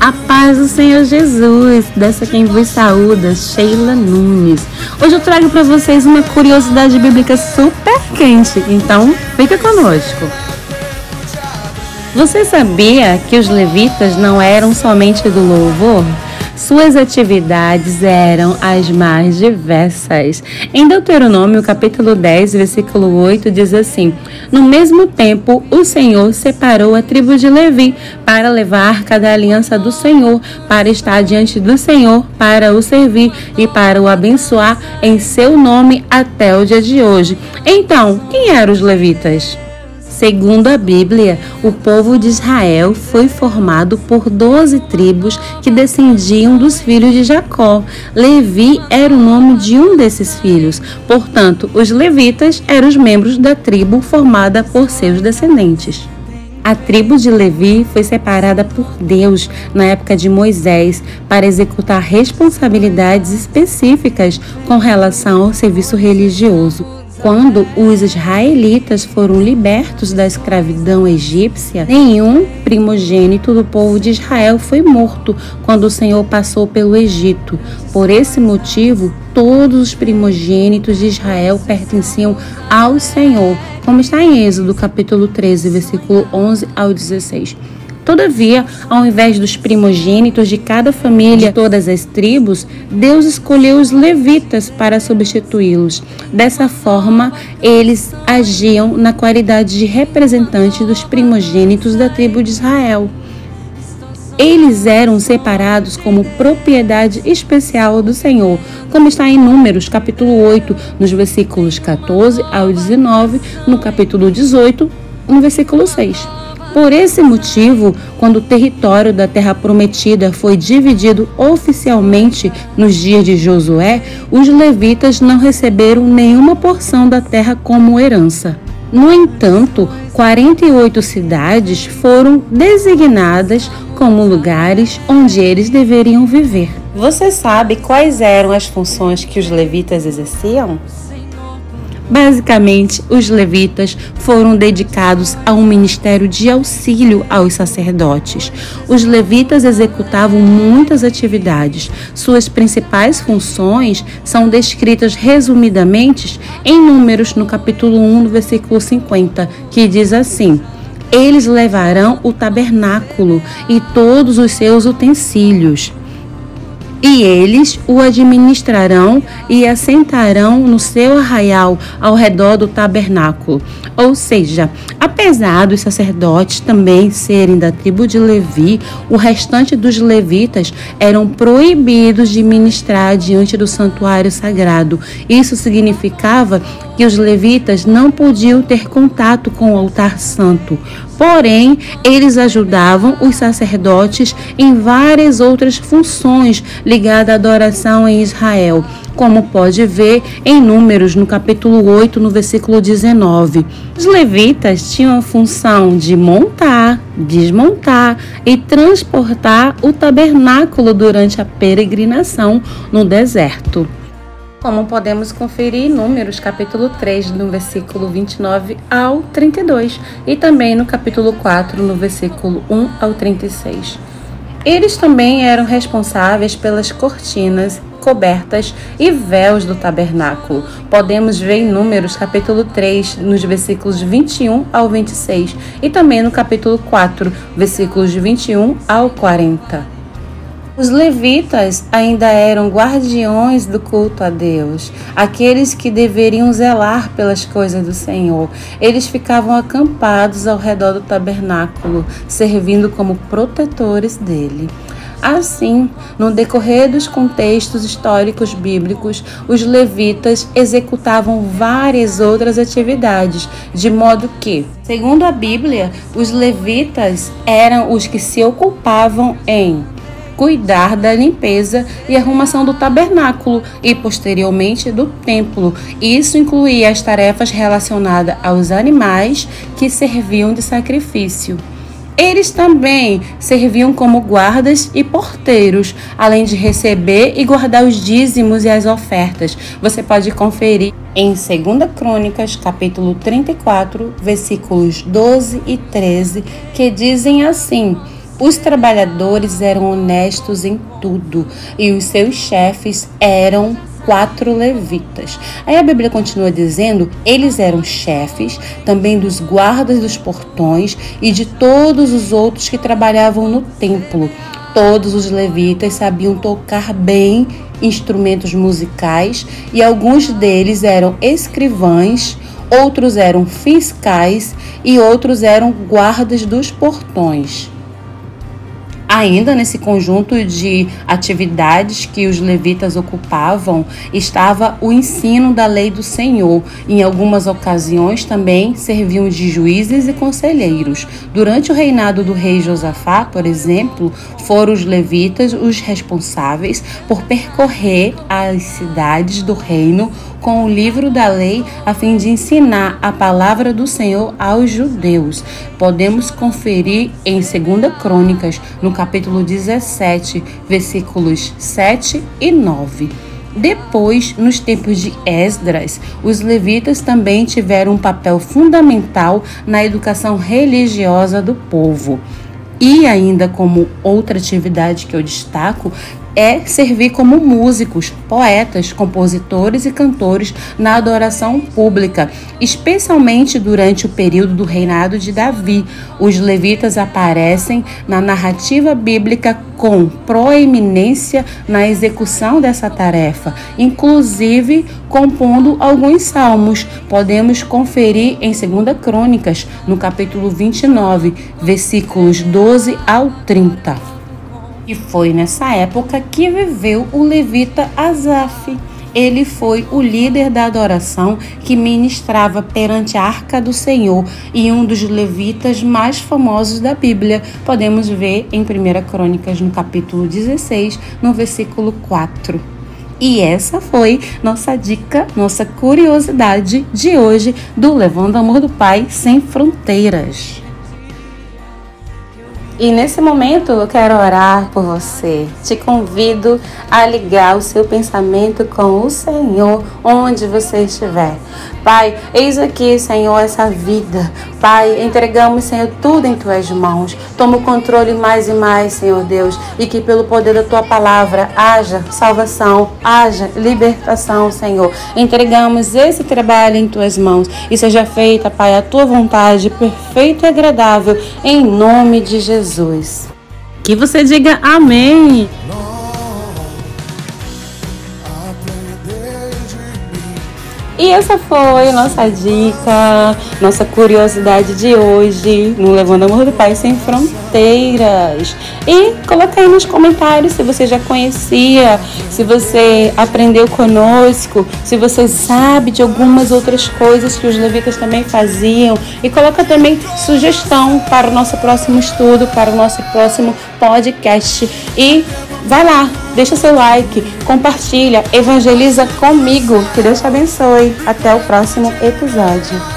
A paz do Senhor Jesus, dessa quem vos saúda, Sheila Nunes. Hoje eu trago para vocês uma curiosidade bíblica super quente, então fica conosco. Você sabia que os levitas não eram somente do louvor? Suas atividades eram as mais diversas. Em Deuteronômio, capítulo 10, versículo 8, diz assim: No mesmo tempo, o Senhor separou a tribo de Levi para levar a arca da aliança do Senhor, para estar diante do Senhor, para o servir e para o abençoar em seu nome até o dia de hoje. Então, quem eram os levitas? Segundo a Bíblia, o povo de Israel foi formado por doze tribos que descendiam dos filhos de Jacó. Levi era o nome de um desses filhos. Portanto, os levitas eram os membros da tribo formada por seus descendentes. A tribo de Levi foi separada por Deus na época de Moisés para executar responsabilidades específicas com relação ao serviço religioso. Quando os israelitas foram libertos da escravidão egípcia, nenhum primogênito do povo de Israel foi morto quando o Senhor passou pelo Egito. Por esse motivo, todos os primogênitos de Israel pertenciam ao Senhor, como está em Êxodo capítulo 13, versículo 11 ao 16. Todavia, ao invés dos primogênitos de cada família de todas as tribos, Deus escolheu os levitas para substituí-los. Dessa forma, eles agiam na qualidade de representantes dos primogênitos da tribo de Israel. Eles eram separados como propriedade especial do Senhor, como está em Números, capítulo 8, nos versículos 14 ao 19, no capítulo 18, no versículo 6. Por esse motivo, quando o território da terra prometida foi dividido oficialmente nos dias de Josué, os levitas não receberam nenhuma porção da terra como herança. No entanto, 48 cidades foram designadas como lugares onde eles deveriam viver. Você sabe quais eram as funções que os levitas exerciam? Basicamente, os levitas foram dedicados a um ministério de auxílio aos sacerdotes. Os levitas executavam muitas atividades. Suas principais funções são descritas resumidamente em Números, no capítulo 1, no versículo 50, que diz assim: Eles levarão o tabernáculo e todos os seus utensílios e eles o administrarão e assentarão no seu arraial ao redor do tabernáculo. Ou seja, apesar dos sacerdotes também serem da tribo de Levi, o restante dos levitas eram proibidos de ministrar diante do santuário sagrado. Isso significava que os levitas não podiam ter contato com o altar santo. Porém, eles ajudavam os sacerdotes em várias outras funções ligadas à adoração em Israel, como pode ver em Números, no capítulo 8, no versículo 19. Os levitas tinham a função de montar, desmontar e transportar o tabernáculo durante a peregrinação no deserto como podemos conferir em Números, capítulo 3, no versículo 29 ao 32, e também no capítulo 4, no versículo 1 ao 36. Eles também eram responsáveis pelas cortinas, cobertas e véus do tabernáculo. Podemos ver em Números, capítulo 3, nos versículos 21 ao 26, e também no capítulo 4, versículos 21 ao 40. Os levitas ainda eram guardiões do culto a Deus, aqueles que deveriam zelar pelas coisas do Senhor. Eles ficavam acampados ao redor do tabernáculo, servindo como protetores dele. Assim, no decorrer dos contextos históricos bíblicos, os levitas executavam várias outras atividades, de modo que, segundo a Bíblia, os levitas eram os que se ocupavam em cuidar da limpeza e arrumação do tabernáculo e posteriormente do templo. Isso incluía as tarefas relacionadas aos animais que serviam de sacrifício. Eles também serviam como guardas e porteiros, além de receber e guardar os dízimos e as ofertas. Você pode conferir em 2 Crônicas, capítulo 34, versículos 12 e 13, que dizem assim: Os trabalhadores eram honestos em tudo e os seus chefes eram quatro levitas. Aí a Bíblia continua dizendo: eles eram chefes também dos guardas dos portões e de todos os outros que trabalhavam no templo. Todos os levitas sabiam tocar bem instrumentos musicais e alguns deles eram escrivães, outros eram fiscais e outros eram guardas dos portões. Ainda nesse conjunto de atividades que os levitas ocupavam, estava o ensino da lei do Senhor. Em algumas ocasiões também serviam de juízes e conselheiros. Durante o reinado do rei Josafá, por exemplo, foram os levitas os responsáveis por percorrer as cidades do reino com o livro da lei a fim de ensinar a palavra do Senhor aos judeus. Podemos conferir em 2 Crônicas, no capítulo 17, versículos 7 e 9. Depois, nos tempos de Esdras, os levitas também tiveram um papel fundamental na educação religiosa do povo. E ainda como outra atividade que eu destaco, é servir como músicos, poetas, compositores e cantores na adoração pública, especialmente durante o período do reinado de Davi. Os levitas aparecem na narrativa bíblica com proeminência na execução dessa tarefa, inclusive compondo alguns salmos. Podemos conferir em 2 Crônicas, no capítulo 29, versículos 12 ao 30. E foi nessa época que viveu o levita Asaf. Ele foi o líder da adoração que ministrava perante a arca do Senhor e um dos levitas mais famosos da Bíblia. Podemos ver em 1 Crônicas, no capítulo 16, no versículo 4. E essa foi nossa dica, nossa curiosidade de hoje do Levando Amor do Pai Sem Fronteiras. E nesse momento eu quero orar por você. Te convido a ligar o seu pensamento com o Senhor onde você estiver. Pai, eis aqui, Senhor, essa vida. Pai, entregamos, Senhor, tudo em tuas mãos. Toma o controle mais e mais, Senhor Deus, e que pelo poder da tua palavra haja salvação, haja libertação, Senhor. Entregamos esse trabalho em tuas mãos e seja feita, Pai, a tua vontade perfeita e agradável, em nome de Jesus. Que você diga amém. E essa foi nossa dica, nossa curiosidade de hoje no Levando Amor do Pai Sem Fronteiras. E coloca aí nos comentários se você já conhecia, se você aprendeu conosco, se você sabe de algumas outras coisas que os levitas também faziam. E coloca também sugestão para o nosso próximo estudo, para o nosso próximo podcast. E Vai lá, deixa seu like, compartilha, evangeliza comigo. Que Deus te abençoe. Até o próximo episódio.